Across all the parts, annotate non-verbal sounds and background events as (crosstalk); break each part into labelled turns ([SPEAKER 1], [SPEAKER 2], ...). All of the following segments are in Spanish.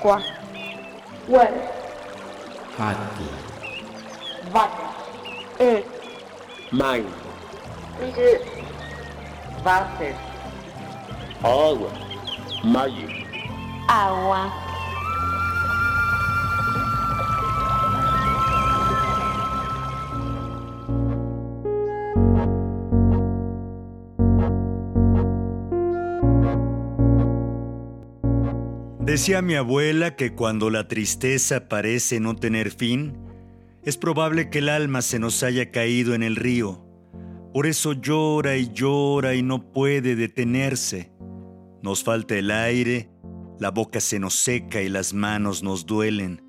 [SPEAKER 1] quatro, uero,
[SPEAKER 2] rato,
[SPEAKER 1] vaca, um,
[SPEAKER 3] mãe,
[SPEAKER 1] ide, váter,
[SPEAKER 3] água, maio,
[SPEAKER 1] água.
[SPEAKER 4] Decía mi abuela que cuando la tristeza parece no tener fin, es probable que el alma se nos haya caído en el río. Por eso llora y llora y no puede detenerse. Nos falta el aire, la boca se nos seca y las manos nos duelen.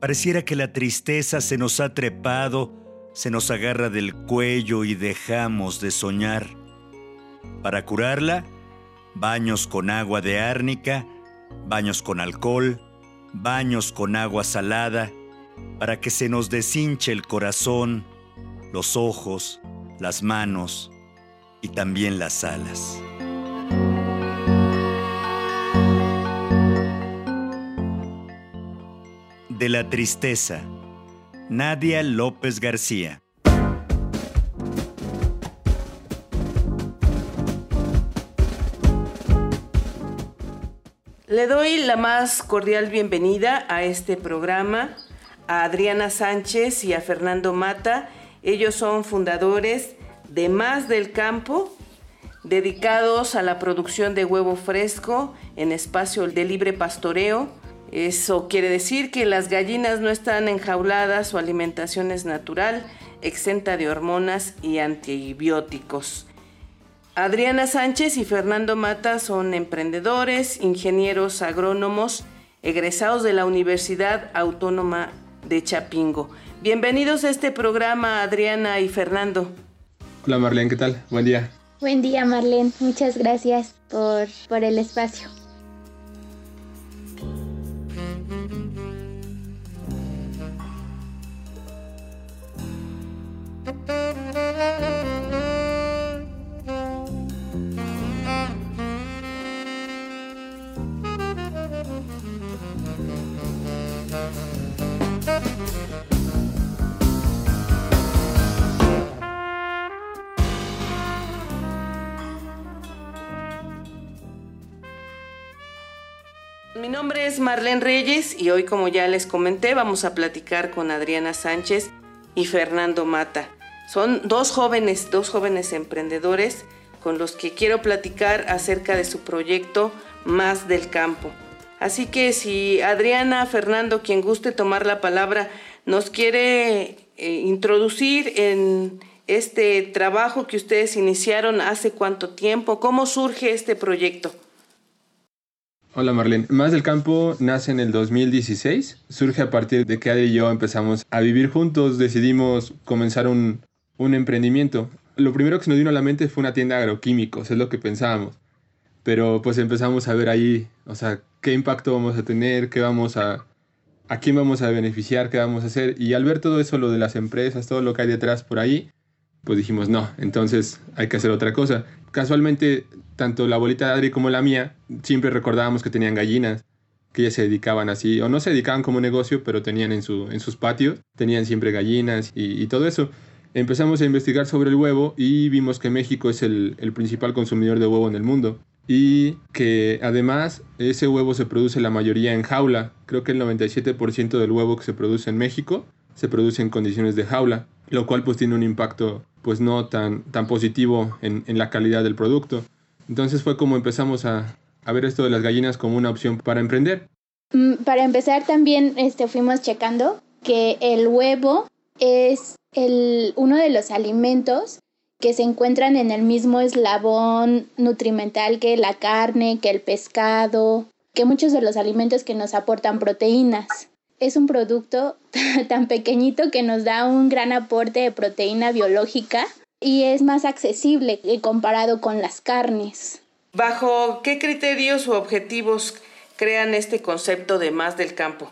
[SPEAKER 4] Pareciera que la tristeza se nos ha trepado, se nos agarra del cuello y dejamos de soñar. Para curarla, baños con agua de árnica, baños con alcohol, baños con agua salada, para que se nos deshinche el corazón, los ojos, las manos y también las alas. De la tristeza, Nadia López García.
[SPEAKER 5] Le doy la más cordial bienvenida a este programa a Adriana Sánchez y a Fernando Mata. Ellos son fundadores de Más del Campo, dedicados a la producción de huevo fresco en espacio de libre pastoreo. Eso quiere decir que las gallinas no están enjauladas, su alimentación es natural, exenta de hormonas y antibióticos. Adriana Sánchez y Fernando Mata son emprendedores, ingenieros agrónomos, egresados de la Universidad Autónoma de Chapingo. Bienvenidos a este programa, Adriana y Fernando.
[SPEAKER 6] Hola Marlene, ¿qué tal? Buen día.
[SPEAKER 7] Buen día Marlene, muchas gracias por, por el espacio.
[SPEAKER 5] Nombre es Marlene Reyes y hoy, como ya les comenté, vamos a platicar con Adriana Sánchez y Fernando Mata. Son dos jóvenes, dos jóvenes emprendedores con los que quiero platicar acerca de su proyecto Más del Campo. Así que si Adriana, Fernando, quien guste tomar la palabra, nos quiere eh, introducir en este trabajo que ustedes iniciaron hace cuánto tiempo, cómo surge este proyecto.
[SPEAKER 6] Hola Marlene. Más del Campo nace en el 2016. Surge a partir de que Adri y yo empezamos a vivir juntos. Decidimos comenzar un, un emprendimiento. Lo primero que se nos vino a la mente fue una tienda de agroquímicos, es lo que pensábamos. Pero pues empezamos a ver ahí, o sea, qué impacto vamos a tener, qué vamos a, a quién vamos a beneficiar, qué vamos a hacer. Y al ver todo eso, lo de las empresas, todo lo que hay detrás por ahí, pues dijimos, no, entonces hay que hacer otra cosa. Casualmente, tanto la abuelita de Adri como la mía, siempre recordábamos que tenían gallinas, que ellas se dedicaban así, o no se dedicaban como negocio, pero tenían en, su, en sus patios, tenían siempre gallinas y, y todo eso. Empezamos a investigar sobre el huevo y vimos que México es el, el principal consumidor de huevo en el mundo y que además ese huevo se produce la mayoría en jaula. Creo que el 97% del huevo que se produce en México se produce en condiciones de jaula, lo cual pues tiene un impacto pues no tan, tan positivo en, en la calidad del producto. Entonces fue como empezamos a, a ver esto de las gallinas como una opción para emprender.
[SPEAKER 7] Mm, Para empezar también este, fuimos checando que el huevo es el, uno de los alimentos que se encuentran en el mismo eslabón nutrimental que la carne, que el pescado, que muchos de los alimentos que nos aportan proteínas. Es un producto (laughs) tan pequeñito que nos da un gran aporte de proteína biológica y es más accesible comparado con las carnes.
[SPEAKER 5] ¿Bajo qué criterios o objetivos crean este concepto de más del campo?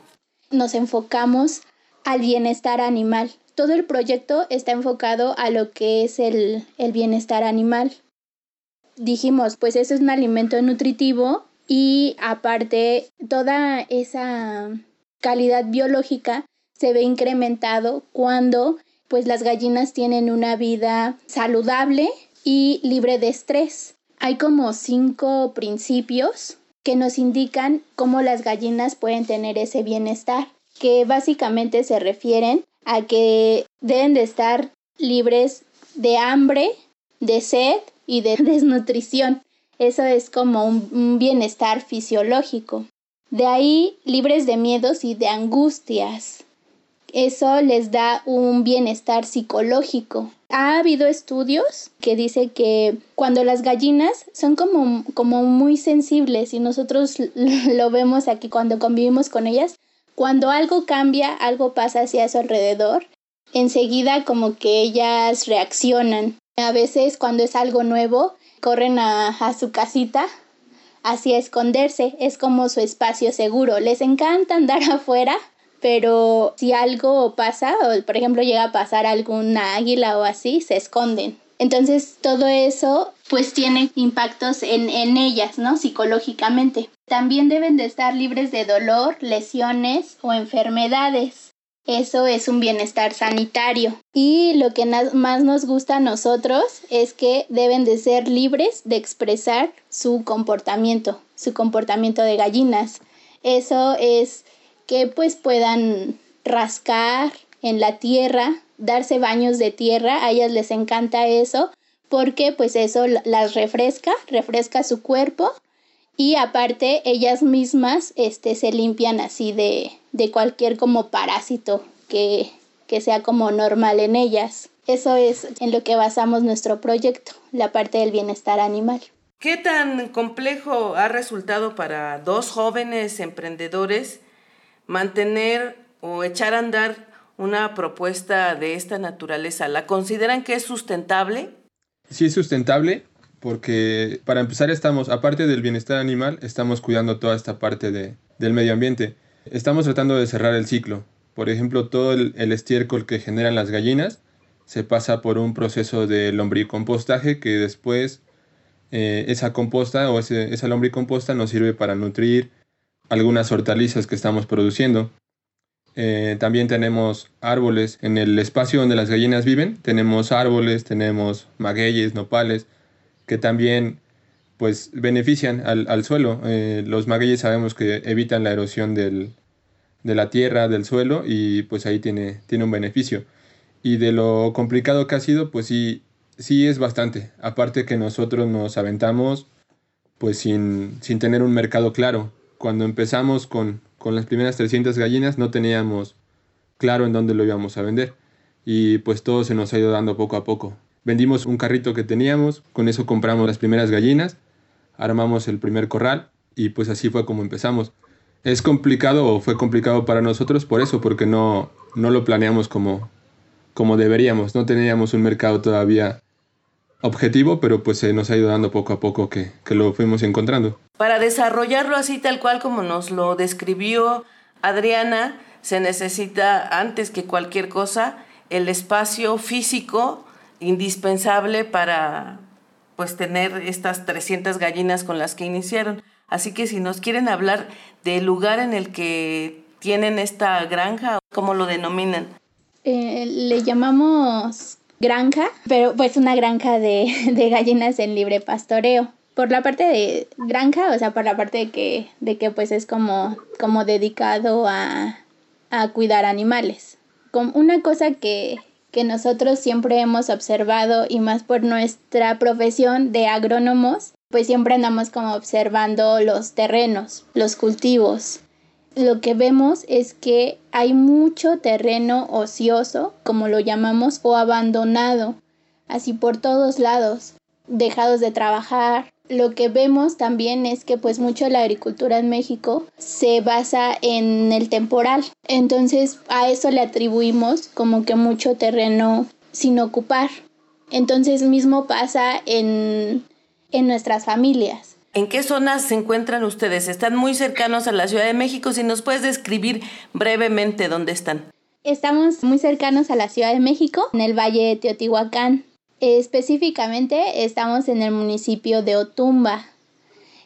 [SPEAKER 7] Nos enfocamos al bienestar animal. Todo el proyecto está enfocado a lo que es el, el bienestar animal. Dijimos, pues eso es un alimento nutritivo y aparte toda esa calidad biológica se ve incrementado cuando pues las gallinas tienen una vida saludable y libre de estrés. Hay como cinco principios que nos indican cómo las gallinas pueden tener ese bienestar, que básicamente se refieren a que deben de estar libres de hambre, de sed y de (laughs) desnutrición. Eso es como un, bienestar fisiológico. De ahí libres de miedos y de angustias. Eso les da un bienestar psicológico. Ha habido estudios que dicen que cuando las gallinas son como, como muy sensibles y nosotros (laughs) lo vemos aquí cuando convivimos con ellas, cuando algo cambia, algo pasa hacia su alrededor, enseguida como que ellas reaccionan. A veces cuando es algo nuevo, corren a, a su casita hacia esconderse, es como su espacio seguro. Les encanta andar (laughs) afuera, pero si algo pasa, o por ejemplo llega a pasar alguna águila o así, se esconden. Entonces todo eso pues tiene impactos en, en ellas, ¿no? Psicológicamente. También deben de estar libres de dolor, lesiones o enfermedades. Eso es un bienestar sanitario. Y lo que más nos gusta a nosotros es que deben de ser libres de expresar su comportamiento, su comportamiento de gallinas. Eso es que pues puedan rascar en la tierra, darse baños de tierra, a ellas les encanta eso porque pues eso las refresca, refresca su cuerpo y aparte ellas mismas este se limpian así de, de cualquier como parásito que, que sea como normal en ellas. Eso es en lo que basamos nuestro proyecto, la parte del bienestar animal.
[SPEAKER 5] ¿Qué tan complejo ha resultado para dos jóvenes emprendedores mantener o echar a andar una propuesta de esta naturaleza? ¿La consideran que es sustentable?
[SPEAKER 6] Sí, es sustentable porque para empezar estamos, aparte del bienestar animal, estamos cuidando toda esta parte de, del medio ambiente. Estamos tratando de cerrar el ciclo. Por ejemplo, todo el, estiércol que generan las gallinas se pasa por un proceso de lombricompostaje que después eh, esa composta o ese, esa lombricomposta nos sirve para nutrir algunas hortalizas que estamos produciendo. Eh, también tenemos árboles en el espacio donde las gallinas viven. Tenemos árboles, tenemos magueyes, nopales, que también pues benefician al, suelo. Eh, los magueyes sabemos que evitan la erosión del, de la tierra, del suelo y pues ahí tiene, tiene un beneficio. Y de lo complicado que ha sido, pues sí, sí es bastante. Aparte que nosotros nos aventamos pues sin, sin tener un mercado claro. Cuando empezamos con, con las primeras 300 gallinas no teníamos claro en dónde lo íbamos a vender. Y pues todo se nos ha ido dando poco a poco. Vendimos un carrito que teníamos, con eso compramos las primeras gallinas, armamos el primer corral y pues así fue como empezamos. Es complicado o fue complicado para nosotros por eso, porque no, no lo planeamos como, como deberíamos. No teníamos un mercado todavía objetivo, pero pues se nos ha ido dando poco a poco que, que lo fuimos encontrando.
[SPEAKER 5] Para desarrollarlo así tal cual como nos lo describió Adriana, se necesita antes que cualquier cosa el espacio físico indispensable para pues tener estas 300 gallinas con las que iniciaron. Así que si nos quieren hablar del lugar en el que tienen esta granja, ¿cómo lo denominan?
[SPEAKER 7] Eh, le llamamos granja, pero pues una granja de, (laughs) de, gallinas en libre pastoreo. Por la parte de granja, o sea, por la parte de que, de que pues es como, como dedicado a, a cuidar animales. Como una cosa que, que nosotros siempre hemos observado y más por nuestra profesión de agrónomos, pues siempre andamos como observando los terrenos, los cultivos. Lo que vemos es que hay mucho terreno ocioso, como lo llamamos, o abandonado, así por todos lados, dejados de trabajar. Lo que vemos también es que pues mucho de la agricultura en México se basa en el temporal. Entonces a eso le atribuimos como que mucho terreno sin ocupar. Entonces mismo pasa en, en nuestras familias.
[SPEAKER 5] ¿En qué zonas se encuentran ustedes? Están muy cercanos a la Ciudad de México. Si nos puedes describir brevemente dónde están.
[SPEAKER 7] Estamos muy cercanos a la Ciudad de México, en el Valle de Teotihuacán. Específicamente estamos en el municipio de Otumba.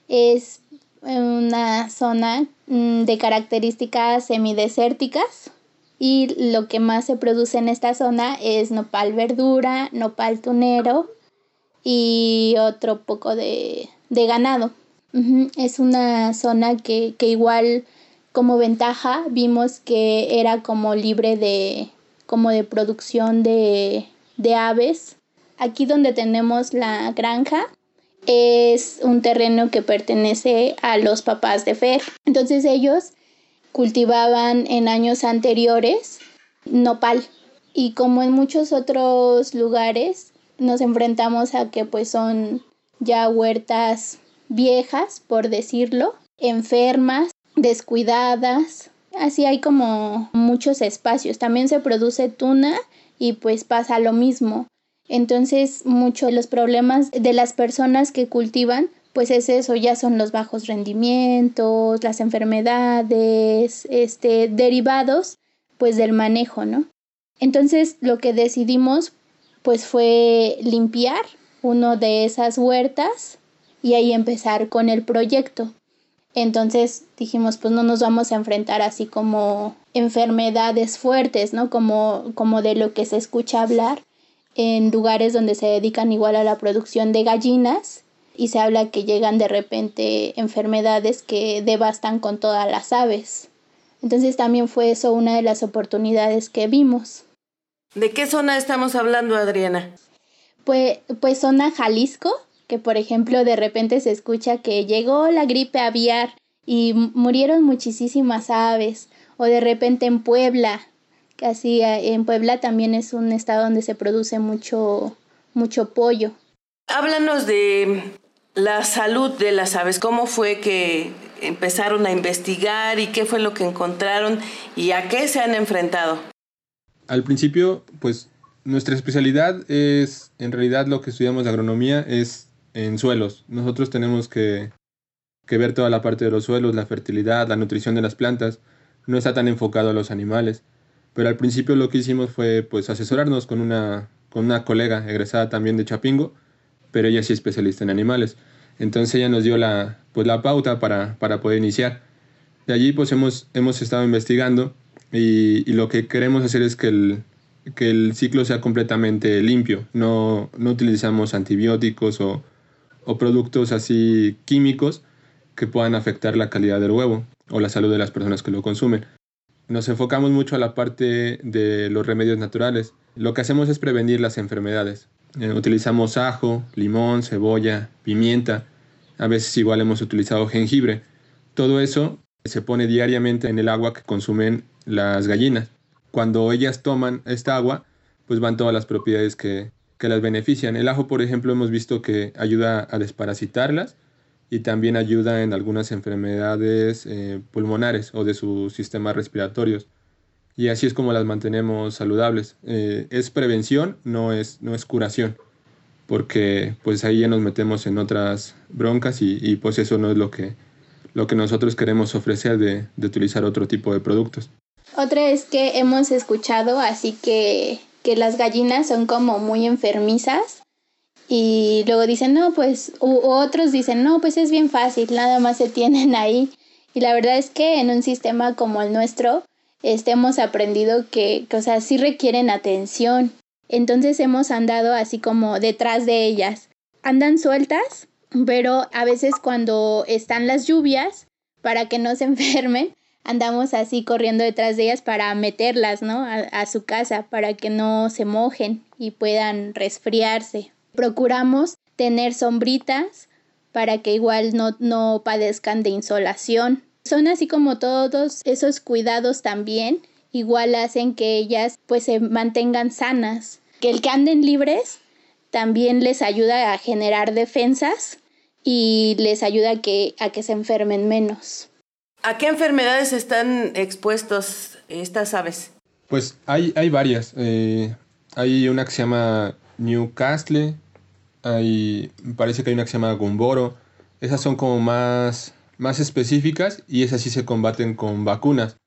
[SPEAKER 7] Es una zona mm, de características semidesérticas y lo que más se produce en esta zona es nopal verdura, nopal tunero y otro poco de, ganado. Es una zona que, que igual como ventaja vimos que era como libre de como de producción de, de aves. Aquí donde tenemos la granja es un terreno que pertenece a los papás de Fer. Entonces ellos cultivaban en años anteriores nopal y como en muchos otros lugares nos enfrentamos a que pues son ya huertas viejas, por decirlo, enfermas, descuidadas. Así hay como muchos espacios. También se produce tuna y pues pasa lo mismo. Entonces, muchos de los problemas de las personas que cultivan, pues es eso, ya son los bajos rendimientos, las enfermedades, este, derivados, pues del manejo, ¿no? Entonces, lo que decidimos, pues fue limpiar uno de esas huertas y ahí empezar con el proyecto. Entonces dijimos, pues no nos vamos a enfrentar así como enfermedades fuertes, ¿no? Como, como de lo que se escucha hablar en lugares donde se dedican igual a la producción de gallinas y se habla que llegan de repente enfermedades que devastan con todas las aves. Entonces también fue eso una de las oportunidades que vimos.
[SPEAKER 5] ¿De qué zona estamos hablando, Adriana?
[SPEAKER 7] Pues, pues zona Jalisco, que por ejemplo de repente se escucha que llegó la gripe aviar y murieron muchísimas aves, o de repente en Puebla, casi eh, en Puebla también es un estado donde se produce mucho, mucho pollo.
[SPEAKER 5] Háblanos de la salud de las aves, cómo fue que empezaron a investigar y qué fue lo que encontraron y a qué se han enfrentado.
[SPEAKER 6] Al principio, pues nuestra especialidad es, en realidad lo que estudiamos de agronomía es en suelos. Nosotros tenemos que, ver toda la parte de los suelos, la fertilidad, la nutrición de las plantas. No está tan enfocado a los animales. Pero al principio lo que hicimos fue pues asesorarnos con una, con una colega egresada también de Chapingo, pero ella sí es especialista en animales. Entonces ella nos dio la, pues, la pauta para, para poder iniciar. De allí pues hemos, hemos estado investigando y, lo que queremos hacer es que el, que el ciclo sea completamente limpio. No, no utilizamos antibióticos o, o productos así químicos que puedan afectar la calidad del huevo o la salud de las personas que lo consumen. Nos enfocamos mucho a la parte de los remedios naturales. Lo que hacemos es prevenir las enfermedades. Eh, utilizamos ajo, limón, cebolla, pimienta. A veces igual hemos utilizado jengibre. Todo eso se pone diariamente en el agua que consumen las gallinas. Cuando ellas toman esta agua, pues van todas las propiedades que, que las benefician. El ajo, por ejemplo, hemos visto que ayuda a desparasitarlas y también ayuda en algunas enfermedades eh, pulmonares o de sus sistemas respiratorios. Y así es como las mantenemos saludables. Eh, es prevención, no es, no es curación, porque pues ahí ya nos metemos en otras broncas y, pues eso no es lo que, lo que nosotros queremos ofrecer de, de utilizar otro tipo de productos.
[SPEAKER 7] Otra es que hemos escuchado, así que que las gallinas son como muy enfermizas y luego dicen, no, pues, u otros dicen, no, pues es bien fácil, nada más se (laughs) tienen ahí. Y la verdad es que en un sistema como el nuestro, este, hemos aprendido que, que, o sea, sí requieren atención. Entonces hemos andado así como detrás de ellas. Andan sueltas, pero a veces cuando están las lluvias, para que no se (laughs) enfermen, andamos así corriendo detrás de ellas para meterlas, ¿no? A, su casa, para que no se mojen y puedan resfriarse. Procuramos tener sombritas para que igual no, no padezcan de insolación. Son así como todos esos cuidados también, igual hacen que ellas pues se mantengan sanas. Que el que anden libres también les ayuda a generar defensas y les ayuda que, a que se enfermen menos.
[SPEAKER 5] ¿A qué enfermedades están expuestos estas aves?
[SPEAKER 6] Pues hay, hay varias. Eh, hay una que se llama Newcastle, hay, parece que hay una que se llama Gumboro. Esas son como más, más específicas y esas sí se combaten con vacunas.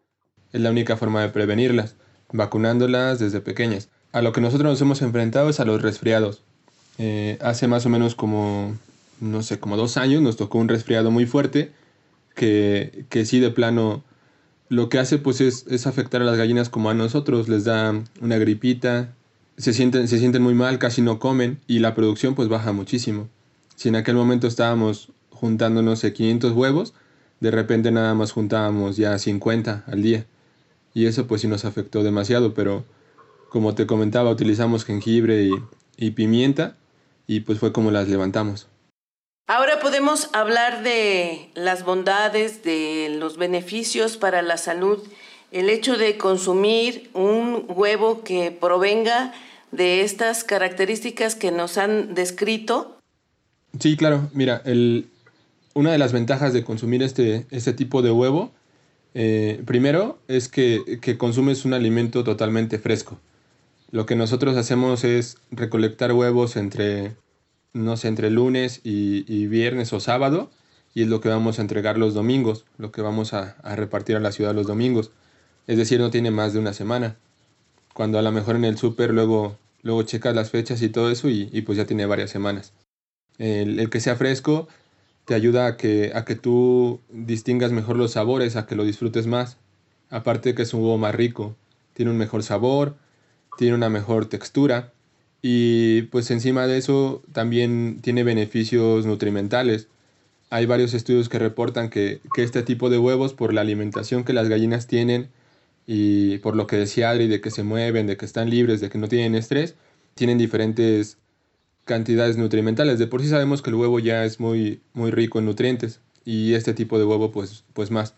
[SPEAKER 6] Es la única forma de prevenirlas, vacunándolas desde pequeñas. A lo que nosotros nos hemos enfrentado es a los resfriados. Eh, hace más o menos como, no sé, como dos años nos tocó un resfriado muy fuerte que, que sí de plano lo que hace pues es, es, afectar a las gallinas como a nosotros, les da una gripita, se sienten, se sienten muy mal, casi no comen y la producción pues baja muchísimo. Si en aquel momento estábamos juntando, no sé, 500 huevos, de repente nada más juntábamos ya 50 al día. Y eso pues sí nos afectó demasiado, pero como te comentaba, utilizamos jengibre y, y pimienta y pues fue como las levantamos.
[SPEAKER 5] Ahora podemos hablar de las bondades, de los beneficios para la salud, el hecho de consumir un huevo que provenga de estas características que nos han descrito.
[SPEAKER 6] Sí, claro, mira, el, una de las ventajas de consumir este, este tipo de huevo, eh, primero es que, que consumes un alimento totalmente fresco. Lo que nosotros hacemos es recolectar huevos entre no sé, entre lunes y, viernes o sábado, y es lo que vamos a entregar los domingos, lo que vamos a, repartir a la ciudad los domingos. Es decir, no tiene más de una semana. Cuando a lo mejor en el súper luego, luego checas las fechas y todo eso y, pues ya tiene varias semanas. El, que sea fresco te ayuda a que, a que tú distingas mejor los sabores, a que lo disfrutes más. Aparte que es un huevo más rico, tiene un mejor sabor, tiene una mejor textura y pues encima de eso también tiene beneficios nutrimentales. Hay varios estudios que reportan que, este tipo de huevos, por la alimentación que las gallinas tienen y por lo que decía Adri, de que se mueven, de que están libres, de que no tienen estrés, tienen diferentes cantidades nutrimentales. De por sí sabemos que el huevo ya es muy, muy rico en nutrientes y este tipo de huevo pues, pues más.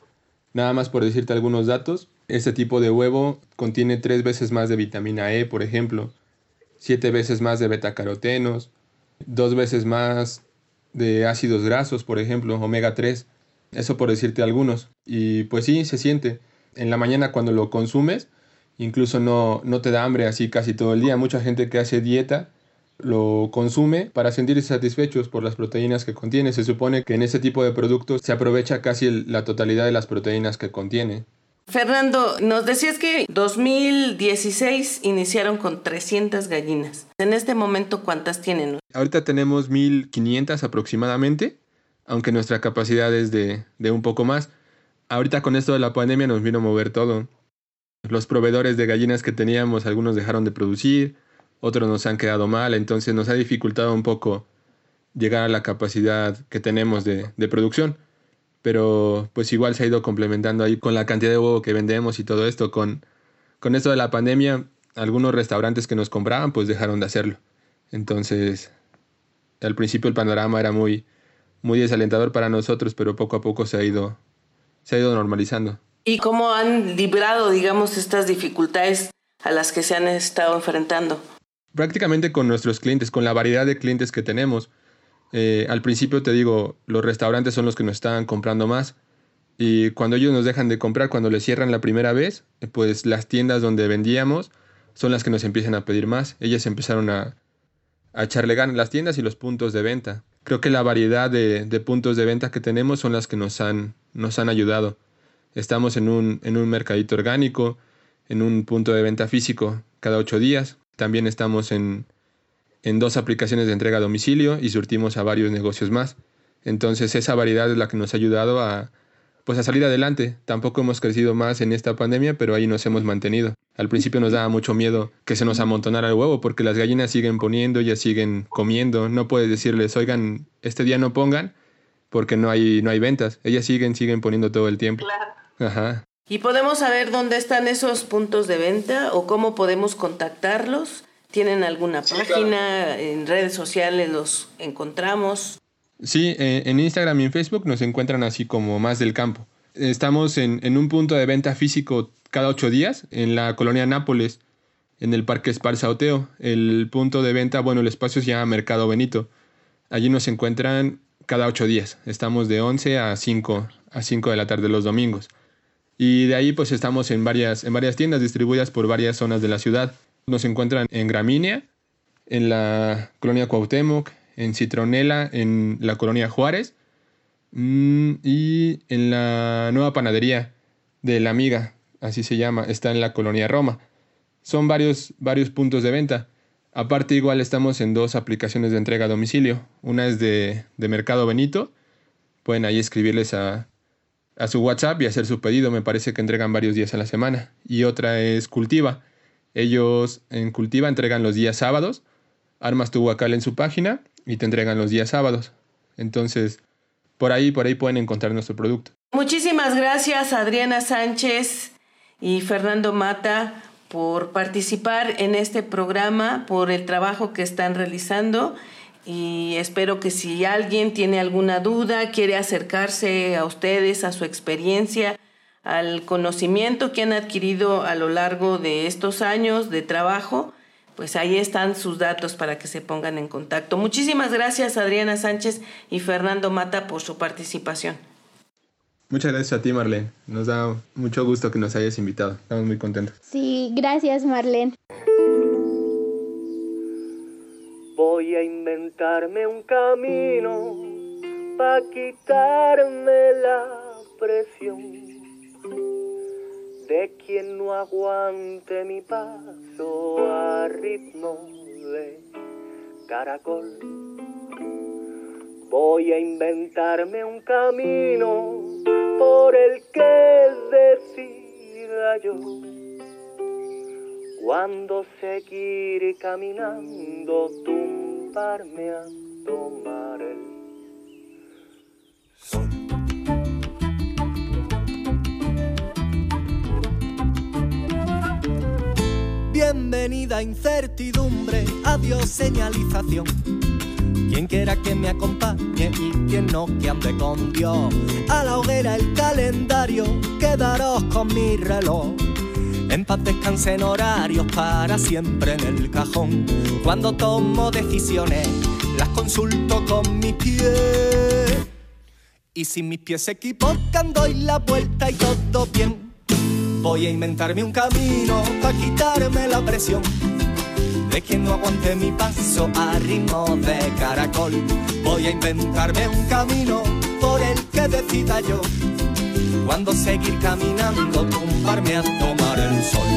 [SPEAKER 6] Nada más por decirte algunos datos, este tipo de huevo contiene tres veces más de vitamina E, por ejemplo, siete veces más de betacarotenos, dos veces más de ácidos grasos, por ejemplo, omega 3. Eso por decirte algunos. Y pues sí, se siente. En la mañana cuando lo consumes, incluso no, no te da hambre así casi todo el día. Mucha gente que hace dieta lo consume para sentirse satisfechos por las proteínas que contiene. Se supone que en ese tipo de productos se aprovecha casi la totalidad de las proteínas que contiene.
[SPEAKER 5] Fernando, nos decías que 2016 iniciaron con 300 gallinas. En este momento, ¿cuántas tienen?
[SPEAKER 6] Ahorita tenemos 1500 aproximadamente, aunque nuestra capacidad es de, de un poco más. Ahorita con esto de la pandemia nos vino a mover todo. Los proveedores de gallinas que teníamos, algunos dejaron de producir, otros nos han quedado mal, entonces nos ha dificultado un poco llegar a la capacidad que tenemos de, producción pero pues igual se ha ido complementando ahí con la cantidad de huevo que vendemos y todo esto. Con, con esto de la pandemia, algunos restaurantes que nos compraban pues dejaron de hacerlo. Entonces, al principio el panorama era muy, muy desalentador para nosotros, pero poco a poco se ha ido, se ha ido normalizando.
[SPEAKER 5] ¿Y cómo han librado, digamos, estas dificultades a las que se han estado enfrentando?
[SPEAKER 6] Prácticamente con nuestros clientes, con la variedad de clientes que tenemos. Eh, al principio te digo, los restaurantes son los que nos están comprando más. Y cuando ellos nos dejan de comprar, cuando les cierran la primera vez, eh, pues las tiendas donde vendíamos son las que nos empiezan a pedir más. Ellas empezaron a, a echarle ganas las tiendas y los puntos de venta. Creo que la variedad de, de, puntos de venta que tenemos son las que nos han, nos han ayudado. Estamos en un, en un mercadito orgánico, en un punto de venta físico cada ocho días. También estamos en, en dos aplicaciones de entrega a domicilio y surtimos a varios negocios más. Entonces esa variedad es la que nos ha ayudado a, pues a salir adelante. Tampoco hemos crecido más en esta pandemia, pero ahí nos hemos mantenido. Al principio nos daba mucho miedo que se nos amontonara el huevo porque las gallinas siguen poniendo, ellas siguen comiendo. No puedes decirles, oigan, este día no pongan porque no hay, no hay ventas. Ellas siguen, siguen poniendo todo el tiempo.
[SPEAKER 5] Claro. Ajá. ¿Y podemos saber dónde están esos puntos de venta o cómo podemos contactarlos? ¿Tienen alguna página? ¿En redes sociales los encontramos?
[SPEAKER 6] Sí, eh, en Instagram y en Facebook nos encuentran así como más del campo. Estamos en, un punto de venta físico cada ocho días en la colonia Nápoles, en el Parque Esparza Oteo. El punto de venta, bueno, el espacio se llama Mercado Benito. Allí nos encuentran cada ocho días. Estamos de 11 a 5, a 5 de la tarde los domingos. Y de ahí pues estamos en varias, en varias tiendas distribuidas por varias zonas de la ciudad. Nos encuentran en Gramínea, en la colonia Cuauhtémoc, en Citronela, en la colonia Juárez mm, y en la nueva panadería de la amiga, así se llama, está en la colonia Roma. Son varios, varios puntos de venta. Aparte igual estamos en dos aplicaciones de entrega a domicilio. Una es de, de Mercado Benito. Pueden ahí escribirles a, a su WhatsApp y hacer su pedido. Me parece que entregan varios días a la semana. Y otra es Cultiva. Ellos en Cultiva entregan los días sábados. Armas tu guacal en su página y te entregan los días sábados. Entonces, por ahí, por ahí pueden encontrar nuestro producto.
[SPEAKER 5] Muchísimas gracias Adriana Sánchez y Fernando Mata por participar en este programa, por el trabajo que están realizando y espero que si alguien tiene alguna duda, quiere acercarse a ustedes, a su experiencia, al conocimiento que han adquirido a lo largo de estos años de trabajo, pues ahí están sus datos para que se pongan en contacto. Muchísimas gracias Adriana Sánchez y Fernando Mata por su participación.
[SPEAKER 6] Muchas gracias a ti, Marlene. Nos da mucho gusto que nos hayas invitado. Estamos muy contentos.
[SPEAKER 7] Sí, gracias, Marlene.
[SPEAKER 8] Voy a inventarme un camino para quitarme la presión de quien no aguante mi paso a ritmo de caracol. Voy a inventarme un camino por el que decida yo cuando seguir caminando tumbarme a tomar Bienvenida incertidumbre, adiós señalización quien quiera que me acompañe y quien no que ande con Dios. A la hoguera el calendario, quedaros con mi reloj. En paz descansen horarios para siempre en el cajón. Cuando tomo decisiones, las consulto con mis pies. Y si mis pies se equivocan, doy la vuelta y todo bien. Voy a inventarme un camino para quitarme la presión de quien no aguante mi paso a ritmo de caracol. Voy a inventarme un camino por el que decida yo. Cuando seguir caminando, tumbarme a tomar el sol.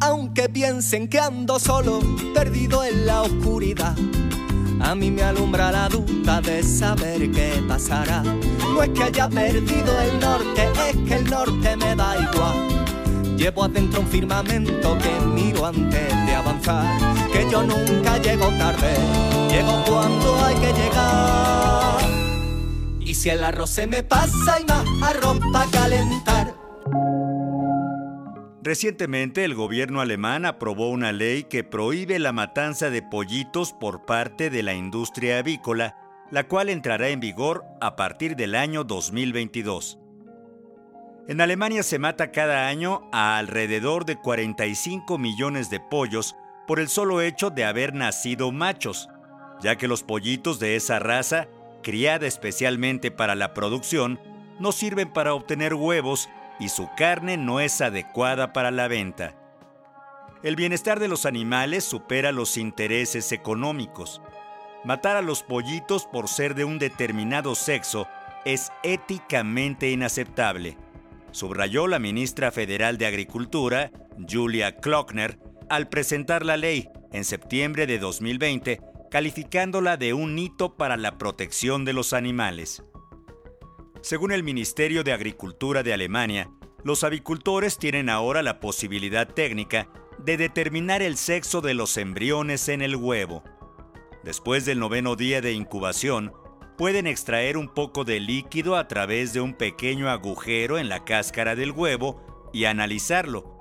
[SPEAKER 8] Aunque piensen que ando solo, perdido en la oscuridad a mí me alumbra la duda de saber qué pasará. No es que haya perdido el norte, es que el norte me da igual. Llevo adentro un firmamento que miro antes de avanzar. Que yo nunca llego tarde, llego cuando hay que llegar. Y si el arroz se me pasa y más arroz para calentar.
[SPEAKER 4] Recientemente el gobierno alemán aprobó una ley que prohíbe la matanza de pollitos por parte de la industria avícola, la cual entrará en vigor a partir del año 2022. En Alemania se mata cada año a alrededor de 45 millones de pollos por el solo hecho de haber nacido machos, ya que los pollitos de esa raza, criada especialmente para la producción, no sirven para obtener huevos y su carne no es adecuada para la venta. El bienestar de los animales supera los intereses económicos. Matar a los pollitos por ser de un determinado sexo es éticamente inaceptable, subrayó la ministra federal de Agricultura, Julia Klockner, al presentar la ley en septiembre de 2020, calificándola de un hito para la protección de los animales. Según el Ministerio de Agricultura de Alemania, los avicultores tienen ahora la posibilidad técnica de determinar el sexo de los embriones en el huevo. Después del noveno día de incubación, pueden extraer un poco de líquido a través de un pequeño agujero en la cáscara del huevo y analizarlo.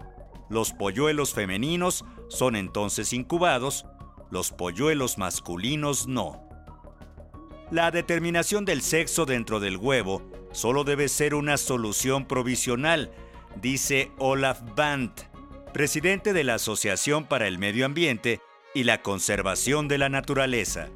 [SPEAKER 4] Los polluelos femeninos son entonces incubados, los polluelos masculinos no. La determinación del sexo dentro del huevo solo debe ser una solución provisional, dice Olaf Bandt, presidente de la Asociación para el Medio Ambiente y la Conservación de la Naturaleza.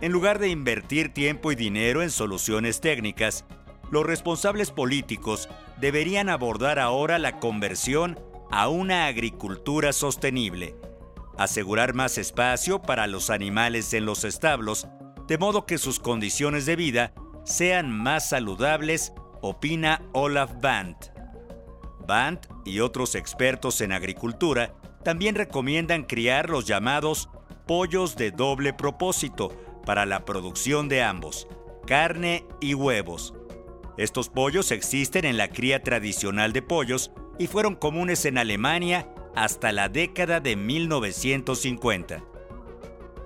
[SPEAKER 4] En lugar de invertir tiempo y dinero en soluciones técnicas, los responsables políticos deberían abordar ahora la conversión a una agricultura sostenible, asegurar más espacio para los animales en los establos de modo que sus condiciones de vida sean más saludables, opina Olaf Bandt. Bandt y otros expertos en agricultura También recomiendan criar los llamados pollos de doble propósito para la producción de ambos, carne y huevos. Estos pollos existen en la cría tradicional de pollos y fueron comunes en Alemania hasta la década de 1950.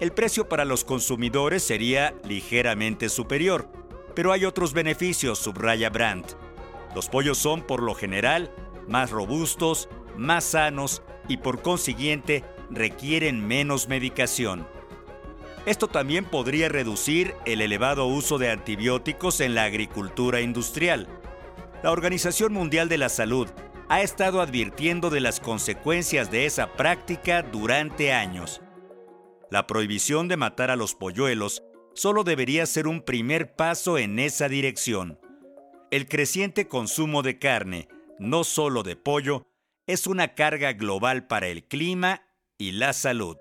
[SPEAKER 4] El precio para los consumidores sería ligeramente superior, pero hay otros beneficios, subraya Brandt. Los pollos son por lo general más robustos, más sanos y por consiguiente requieren menos medicación. Esto también podría reducir el elevado uso de antibióticos en la agricultura industrial. La Organización Mundial de la Salud ha estado advirtiendo de las consecuencias de esa práctica durante años. La prohibición de matar a los polluelos solo debería ser un primer paso en esa dirección. El creciente consumo de carne, no solo de pollo, es una carga global para el clima y la salud.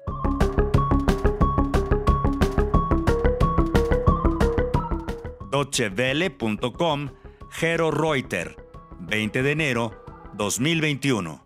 [SPEAKER 4] Deutschewelle.com, Gero Reuter, 20 de enero 2021.